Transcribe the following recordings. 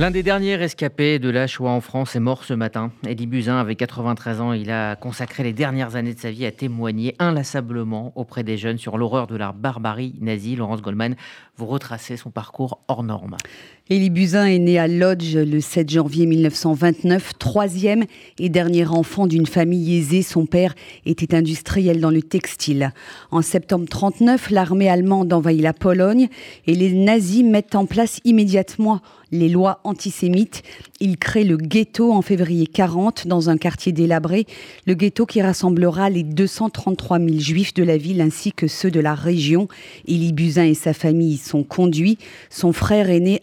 L'un des derniers rescapés de la Shoah en France est mort ce matin. Eddie Buzyn avait 93 ans. Il a consacré les dernières années de sa vie à témoigner inlassablement auprès des jeunes sur l'horreur de la barbarie nazie. Laurence Goldman, vous retracez son parcours hors norme. Elie Buzyn est né à Lodge le 7 janvier 1929, troisième et dernier enfant d'une famille aisée. Son père était industriel dans le textile. En septembre 39, l'armée allemande envahit la Pologne et les nazis mettent en place immédiatement les lois antisémites. Ils créent le ghetto en février 40 dans un quartier délabré, le ghetto qui rassemblera les 233 000 juifs de la ville ainsi que ceux de la région. Elie Buzyn et sa famille y sont conduits. Son frère aîné,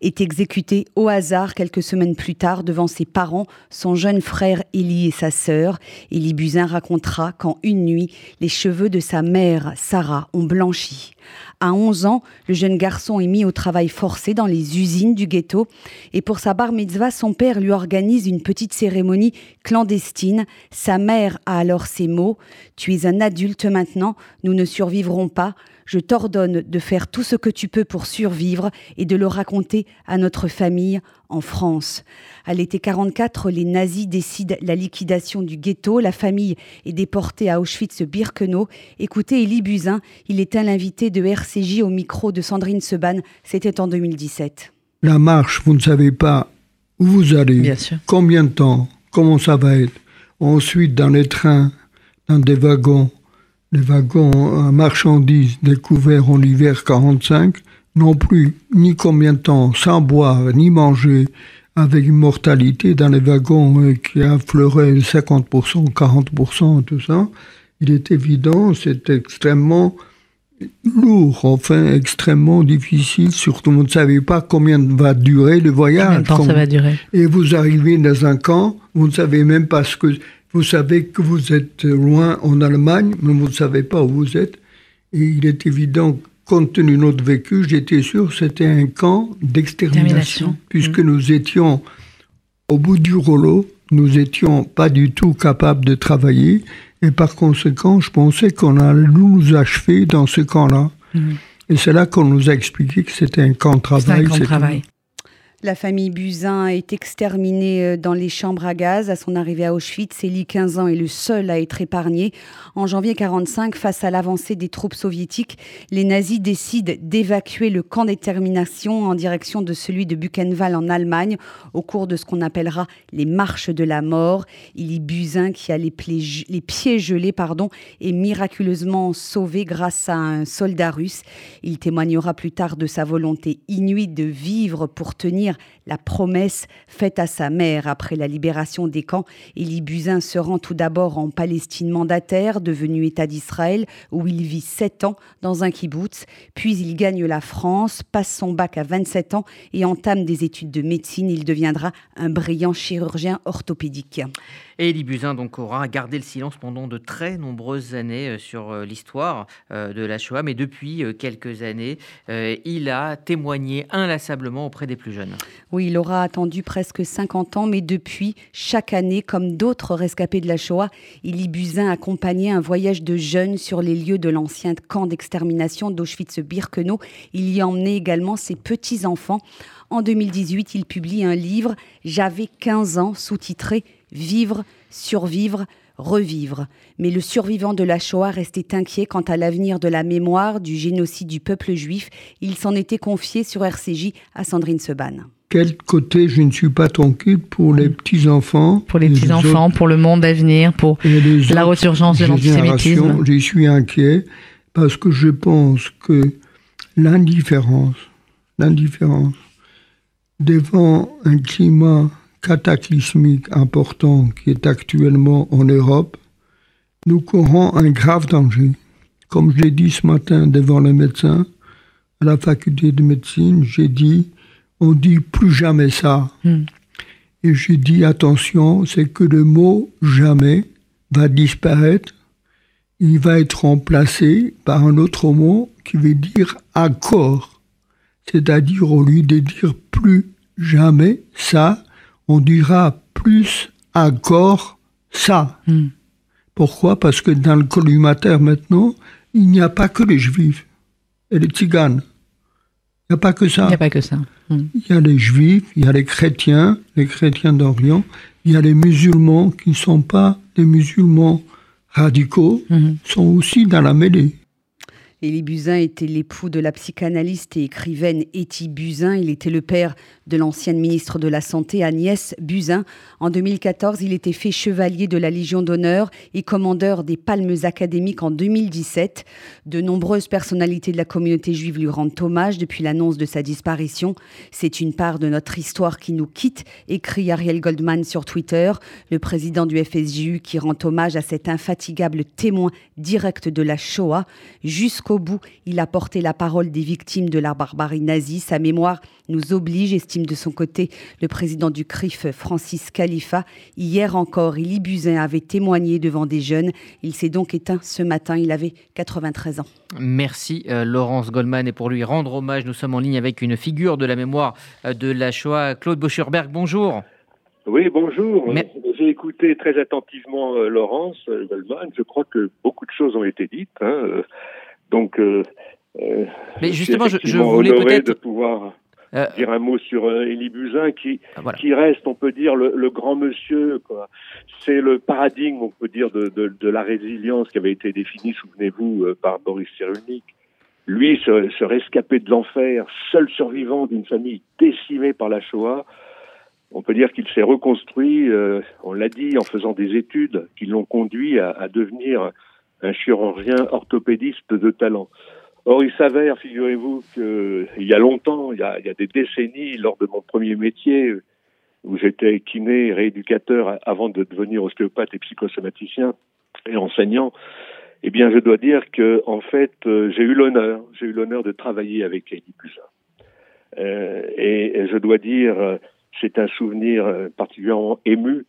Est exécuté au hasard quelques semaines plus tard devant ses parents, son jeune frère Élie et sa sœur. Elie Buzyn racontera qu'en une nuit, les cheveux de sa mère, Sarah, ont blanchi. À 11 ans, le jeune garçon est mis au travail forcé dans les usines du ghetto et pour sa bar mitzvah, son père lui organise une petite cérémonie clandestine. Sa mère a alors ces mots Tu es un adulte maintenant, nous ne survivrons pas je t'ordonne de faire tout ce que tu peux pour survivre et de le raconter à notre famille en France. À l'été 44, les nazis décident la liquidation du ghetto. La famille est déportée à Auschwitz-Birkenau. Écoutez Elie Buzyn, il était l'invité de RCJ au micro de Sandrine Seban. C'était en 2017. La marche, vous ne savez pas où vous allez, combien de temps, comment ça va être. Ensuite, dans les trains, dans des wagons, les wagons à marchandises découverts en hiver 45 non plus ni combien de temps sans boire ni manger, avec une mortalité dans les wagons euh, qui affleurait 50%, 40%, tout ça, il est évident, c'est extrêmement lourd, enfin extrêmement difficile, surtout vous ne savez pas combien va durer le voyage. Combien de temps ça va durer? Et vous arrivez dans un camp, vous ne savez même pas ce que vous savez que vous êtes loin en Allemagne, mais vous ne savez pas où vous êtes. Et il est évident, compte tenu de notre vécu, j'étais sûr que c'était un camp d'extermination, puisque mmh. nous étions au bout du rouleau, nous n'étions pas du tout capables de travailler, et par conséquent, je pensais qu'on allait nous achever dans ce camp-là. Mmh. Et c'est là qu'on nous a expliqué que c'était un camp de travail. Un camp de travail. La famille Buzyn est exterminée euh, dans les chambres à gaz. À son arrivée à Auschwitz, Elie, 15 ans, est le seul à être épargné. En janvier 1945, face à l'avancée des troupes soviétiques, les nazis décident d'évacuer le camp d'extermination en direction de celui de Buchenwald en Allemagne, au cours de ce qu'on appellera les marches de la mort. Elie Buzyn, qui a les, pieds gelés, pardon, est miraculeusement sauvé grâce à un soldat russe. Il témoignera plus tard de sa volonté inouïe de vivre pour tenir la promesse faite à sa mère après la libération des camps. Élie Buzyn se rend tout d'abord en Palestine mandataire, devenu État d'Israël, où il vit sept ans dans un kibbutz. Puis il gagne la France, passe son bac à 27 ans et entame des études de médecine. Il deviendra un brillant chirurgien orthopédique. Et Elie Buzyn donc aura gardé le silence pendant de très nombreuses années euh, sur euh, l'histoire euh, de la Shoah, mais depuis quelques années, il a témoigné inlassablement auprès des plus jeunes. Oui, il aura attendu presque 50 ans, mais depuis, chaque année, comme d'autres rescapés de la Shoah, Elie Buzyn accompagnait un voyage de jeunes sur les lieux de l'ancien camp d'extermination d'Auschwitz-Birkenau. Il y emmenait également ses petits-enfants. En 2018, il publie un livre, J'avais 15 ans, sous-titré Vivre, survivre, revivre. Mais le survivant de la Shoah restait inquiet quant à l'avenir de la mémoire du génocide du peuple juif. Il s'en était confié sur RCJ à Sandrine Seban. Quel côté je ne suis pas tranquille pour les petits-enfants Pour les petits-enfants, pour le monde à venir, pour la resurgence de l'antisémitisme Je suis inquiet parce que je pense que l'indifférence, l'indifférence devant un climat cataclysmique important qui est actuellement en Europe, nous courons un grave danger. Comme je l'ai dit ce matin devant les médecins à la faculté de médecine, j'ai dit, on dit plus jamais ça. Hmm. Et j'ai dit, attention, c'est que le mot jamais va disparaître. Il va être remplacé par un autre mot qui veut dire accord. C'est-à-dire, au lieu de dire plus jamais ça, on dira plus encore ça. Hmm. Pourquoi? Parce que dans le collimateur maintenant, il n'y a pas que les juifs et les tziganes. Il n'y a pas que ça. Il n'y a pas que ça. Hmm. Il y a les juifs, il y a les chrétiens, les chrétiens d'Orient, il y a les musulmans qui ne sont pas des musulmans radicaux, hmm. sont aussi dans la mêlée. Élie Buzyn était l'époux de la psychanalyste et écrivaine Etty Buzyn. Il était le père de l'ancienne ministre de la Santé Agnès Buzyn. En 2014, il était fait chevalier de la Légion d'honneur et commandeur des Palmes académiques en 2017. De nombreuses personnalités de la communauté juive lui rendent hommage depuis l'annonce de sa disparition. C'est une part de notre histoire qui nous quitte, écrit Ariel Goldman sur Twitter, le président du FSJU qui rend hommage à cet infatigable témoin direct de la Shoah bout, il a porté la parole des victimes de la barbarie nazie. Sa mémoire nous oblige, estime de son côté le président du CRIF, Francis Khalifa. Hier encore, Elie Buzyn avait témoigné devant des jeunes. Il s'est donc éteint ce matin. Il avait 93 ans. Merci euh, Laurence Goldman. Et pour lui rendre hommage, nous sommes en ligne avec une figure de la mémoire euh, de la Shoah, Claude Boscherberg. Bonjour. Oui, bonjour. J'ai écouté très attentivement euh, Laurence Goldman. Je crois que beaucoup de choses ont été dites. Hein. Donc, euh, euh, mais justement, je, je voulais peut-être de pouvoir euh, dire un mot sur Élie Buzyn, qui ah, qui reste, on peut dire, le, grand monsieur. C'est le paradigme, on peut dire, de, de, de la résilience qui avait été définie, souvenez-vous, par Boris Cyrulnik. Lui, se, se rescapé de l'enfer, seul survivant d'une famille décimée par la Shoah. On peut dire qu'il s'est reconstruit, on l'a dit, en faisant des études qui l'ont conduit à, à devenir un chirurgien orthopédiste de talent. Or, il s'avère, figurez-vous, qu'il y a longtemps, il y a, des décennies, lors de mon premier métier, où j'étais kiné, rééducateur, avant de devenir ostéopathe et psychosomaticien et enseignant, eh bien, je dois dire que, en fait, euh, j'ai eu l'honneur, j'ai eu l'honneur de travailler avec Eddie Buzyn. Euh, et, je dois dire, c'est un souvenir euh, particulièrement ému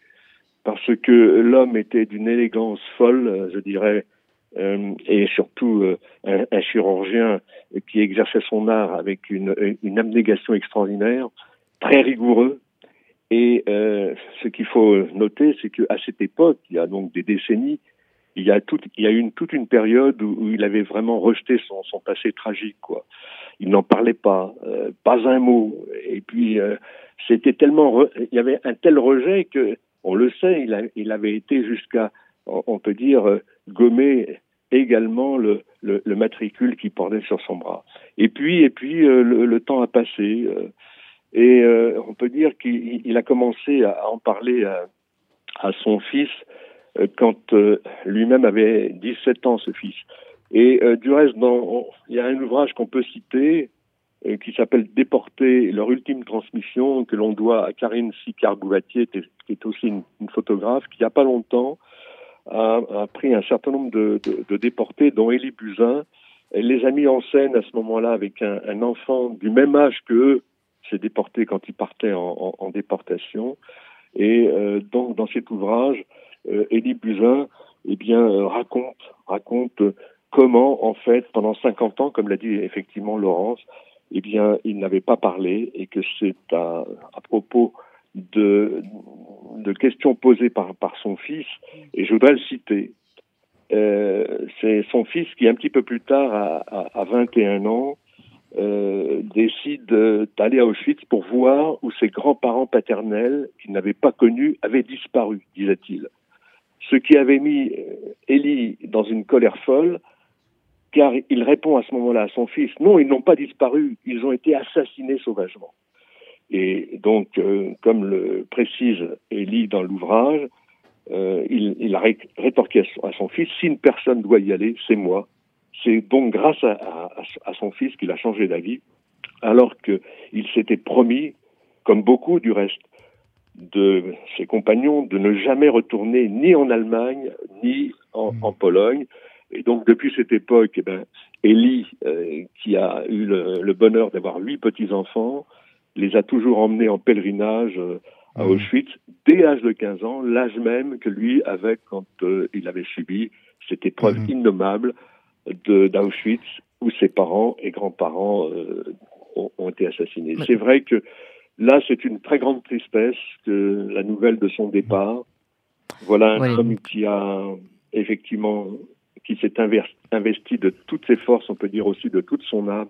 parce que l'homme était d'une élégance folle, je dirais, euh, et surtout euh, un, chirurgien qui exerçait son art avec une, abnégation extraordinaire, très rigoureux. Et euh, ce qu'il faut noter, c'est qu'à cette époque, il y a donc des décennies, il y a, tout, une, toute une période où, il avait vraiment rejeté son, passé tragique. Il n'en parlait pas, pas un mot. Et puis, c'était tellement, il y avait un tel rejet que, on le sait, il avait été jusqu'à, on peut dire, gommer également le, le, le, matricule qui portait sur son bras. Et puis, et puis euh, le, temps a passé euh, et euh, on peut dire qu'il a commencé à en parler à, son fils quand lui-même avait 17 ans, ce fils. Et du reste, il y a un ouvrage qu'on peut citer qui s'appelle Déporter, leur ultime transmission, que l'on doit à Karine Sicard-Bouvatier, qui est aussi une, une photographe, qui, il n'y a pas longtemps, a, pris un certain nombre de, déportés, dont Élie Buzyn. Elle les a mis en scène à ce moment-là avec un, enfant du même âge que eux, s'est déporté quand ils partaient en, déportation. Et euh, donc, dans cet ouvrage, euh, Élie Buzyn eh bien, euh, raconte, raconte comment, en fait, pendant 50 ans, comme l'a dit effectivement Laurence, eh bien, il n'avait pas parlé et que c'est à propos de, questions posées par, son fils, et je voudrais le citer. Euh, c'est son fils qui, un petit peu plus tard, à, à, 21 ans, euh, décide d'aller à Auschwitz pour voir où ses grands-parents paternels, qu'il n'avait pas connus, avaient disparu, disait-il. Ce qui avait mis Élie dans une colère folle, car il répond à ce moment-là à son fils, non, ils n'ont pas disparu, ils ont été assassinés sauvagement. Et donc, euh, comme le précise Élie dans l'ouvrage, euh, il, il, a rétorqué à son, fils, si une personne doit y aller, c'est moi. C'est donc grâce à, à, à son fils qu'il a changé d'avis, alors qu'il s'était promis, comme beaucoup du reste de ses compagnons, de ne jamais retourner ni en Allemagne, ni en, en Pologne. Et donc, depuis cette époque, eh ben, Élie, euh, qui a eu le, le bonheur d'avoir huit petits-enfants, les a toujours emmenés en pèlerinage euh, à mmh. Auschwitz dès l'âge de 15 ans, l'âge même que lui avait quand euh, il avait subi cette épreuve mmh. innommable d'Auschwitz où ses parents et grands-parents euh, ont, ont, été assassinés. C'est vrai que là, c'est une très grande tristesse que la nouvelle de son départ. Voilà un homme qui a effectivement qui s'est investi de toutes ses forces, on peut dire aussi de toute son âme,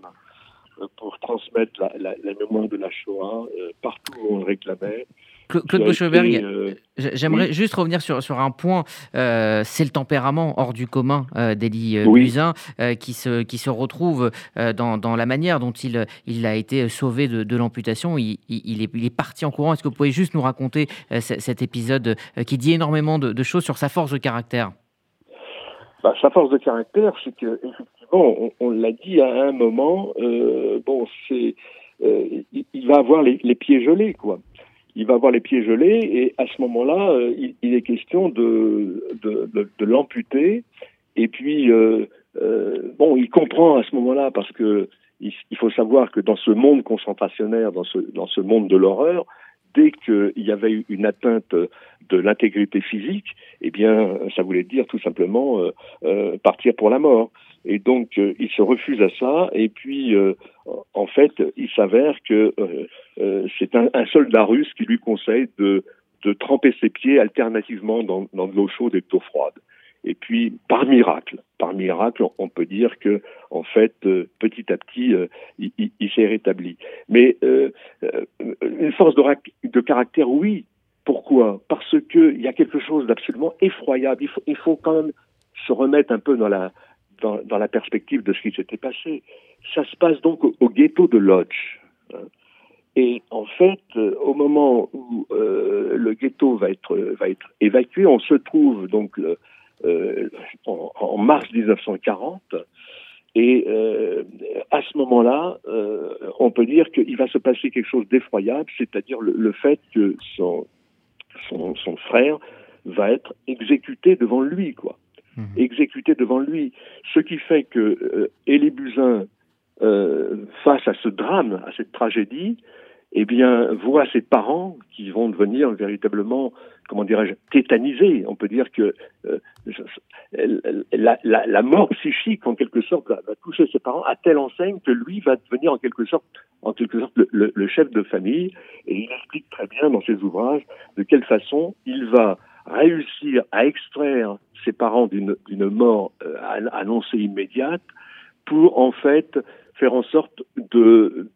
pour transmettre la, mémoire de la Shoah partout où on le réclamait. Claude Boschberg, euh, j'aimerais juste revenir sur, sur un point. Euh, c'est le tempérament hors du commun euh, d'Élie Buzyn qui, se, qui se retrouve dans, dans, la manière dont il, il a été sauvé de, de l'amputation. Il, il, est, il, est, parti en courant. Est-ce que vous pouvez juste nous raconter cet épisode qui dit énormément de, choses sur sa force de caractère? Bah, Sa force de caractère, c'est que, on, l'a dit à un moment, bon, c'est. il va avoir les, pieds gelés, quoi il va avoir les pieds gelés et à ce moment-là, euh, il, est question de, de, l'amputer. Et puis, euh, euh, bon, il comprend à ce moment-là parce que il, faut savoir que dans ce monde concentrationnaire, dans ce, dans ce monde de l'horreur, dès qu'il y avait une atteinte de l'intégrité physique, eh bien, ça voulait dire tout simplement partir pour la mort. Et donc, il se refuse à ça. Et puis, en fait, il s'avère que euh, euh, c'est un, soldat russe qui lui conseille de, tremper ses pieds alternativement dans, de l'eau chaude et de l'eau froide. Et puis, par miracle, par miracle, on peut dire que, en fait, euh, petit à petit, il, s'est rétabli. Mais une force de, caractère, oui. Pourquoi? Parce qu'il y a quelque chose d'absolument effroyable. Il faut quand même se remettre un peu dans la, dans, la perspective de ce qui s'était passé. Ça se passe donc au, ghetto de Lodz. Et en fait, euh, au moment où euh, le ghetto va être, va être évacué, on se trouve donc euh, en, mars 1940. Et à ce moment-là, on peut dire qu'il va se passer quelque chose d'effroyable, c'est-à-dire le, fait que son, son, son, frère va être exécuté devant lui, quoi. Mhm. exécuté devant lui. Ce qui fait que euh, Élie Buzyn, euh, face à ce drame, à cette tragédie, eh bien, voit ses parents qui vont devenir véritablement, comment dirais-je, tétanisés. On peut dire que euh, la, la, la, mort psychique, en quelque sorte, va, toucher ses parents à telle enseigne que lui va devenir en quelque sorte, en quelque sorte, le, le chef de famille. Et il explique très bien dans ses ouvrages de quelle façon il va réussir à extraire ses parents d'une mort euh, annoncée immédiate pour en fait faire en sorte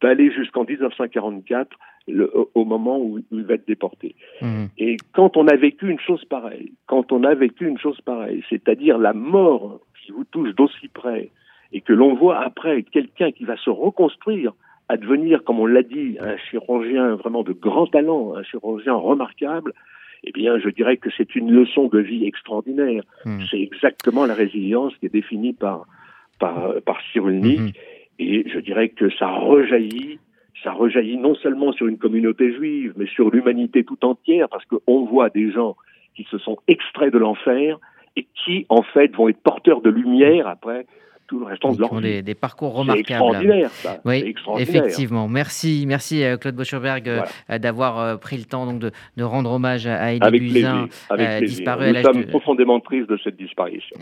d'aller jusqu'en 1944 le, au moment où il va être déporté. Mmh. Et quand on a vécu une chose pareille, quand on a vécu une chose pareille, c'est-à-dire la mort qui vous touche d'aussi près, et que l'on voit après quelqu'un qui va se reconstruire à devenir, comme on l'a dit, un chirurgien vraiment de grand talent, un chirurgien remarquable, eh bien, je dirais que c'est une leçon de vie extraordinaire. Hmm. C'est exactement la résilience qui est définie par, par, par Cyrulnik. Hmm. Et je dirais que ça rejaillit, ça rejaillit non seulement sur une communauté juive, mais sur l'humanité tout entière, parce qu'on voit des gens qui se sont extraits de l'enfer et qui, en fait, vont être porteurs de lumière après tout le restant de leur Des, des, parcours remarquables. extraordinaire, ça. Oui, extraordinaire. effectivement. Merci, merci euh, Claude Boschberg euh, d'avoir euh, pris le temps donc, de, de rendre hommage à Elie Buzyn, disparu Nous sommes profondément tristes de cette disparition.